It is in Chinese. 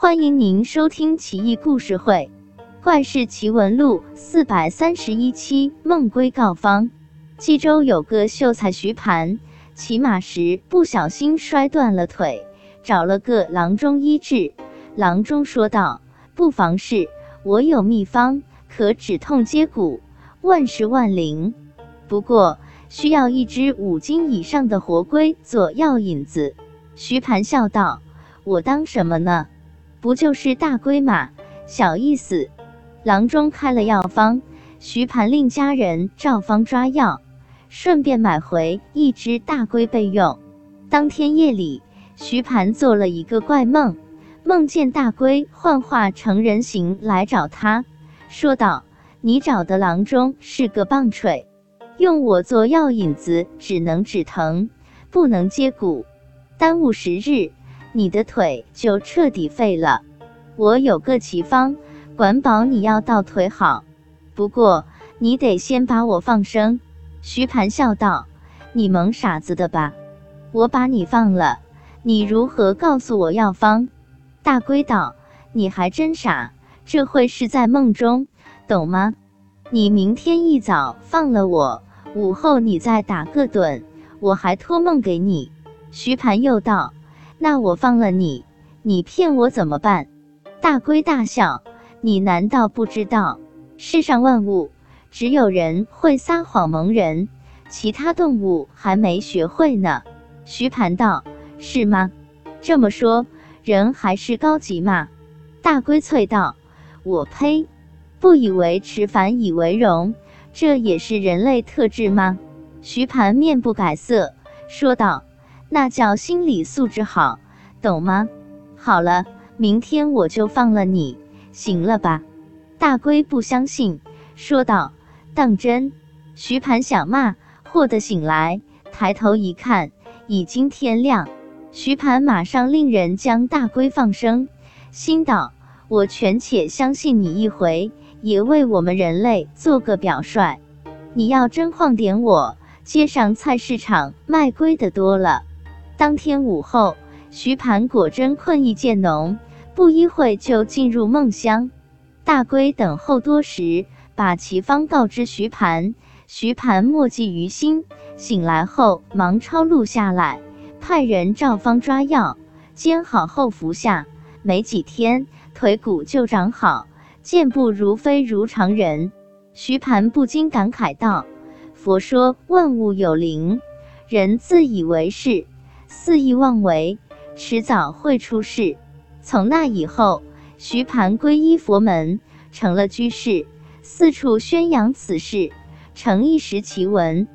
欢迎您收听《奇异故事会·怪事奇闻录》四百三十一期《梦归告方》。冀州有个秀才徐盘，骑马时不小心摔断了腿，找了个郎中医治。郎中说道：“不妨事，我有秘方，可止痛接骨，万事万灵。不过需要一只五斤以上的活龟做药引子。”徐盘笑道：“我当什么呢？”不就是大龟嘛，小意思。郎中开了药方，徐盘令家人照方抓药，顺便买回一只大龟备用。当天夜里，徐盘做了一个怪梦，梦见大龟幻化成人形来找他，说道：“你找的郎中是个棒槌，用我做药引子，只能止疼，不能接骨，耽误时日。”你的腿就彻底废了。我有个奇方，管保你要到腿好。不过你得先把我放生。徐盘笑道：“你蒙傻子的吧？我把你放了，你如何告诉我药方？”大龟道：“你还真傻，这会是在梦中，懂吗？你明天一早放了我，午后你再打个盹，我还托梦给你。”徐盘又道。那我放了你，你骗我怎么办？大龟大笑，你难道不知道，世上万物只有人会撒谎蒙人，其他动物还没学会呢。徐盘道：是吗？这么说，人还是高级嘛？大龟啐道：我呸！不以为耻，反以为荣，这也是人类特质吗？徐盘面不改色，说道。那叫心理素质好，懂吗？好了，明天我就放了你，行了吧？大龟不相信，说道：“当真？”徐盘想骂，霍的醒来，抬头一看，已经天亮。徐盘马上令人将大龟放生，心道：“我权且相信你一回，也为我们人类做个表率。你要真晃点我，街上菜市场卖龟的多了。”当天午后，徐盘果真困意渐浓，不一会就进入梦乡。大龟等候多时，把奇方告知徐盘，徐盘默记于心。醒来后，忙抄录下来，派人照方抓药，煎好后服下。没几天，腿骨就长好，健步如飞，如常人。徐盘不禁感慨道：“佛说万物有灵，人自以为是。”肆意妄为，迟早会出事。从那以后，徐盘皈依佛门，成了居士，四处宣扬此事，成一时奇闻。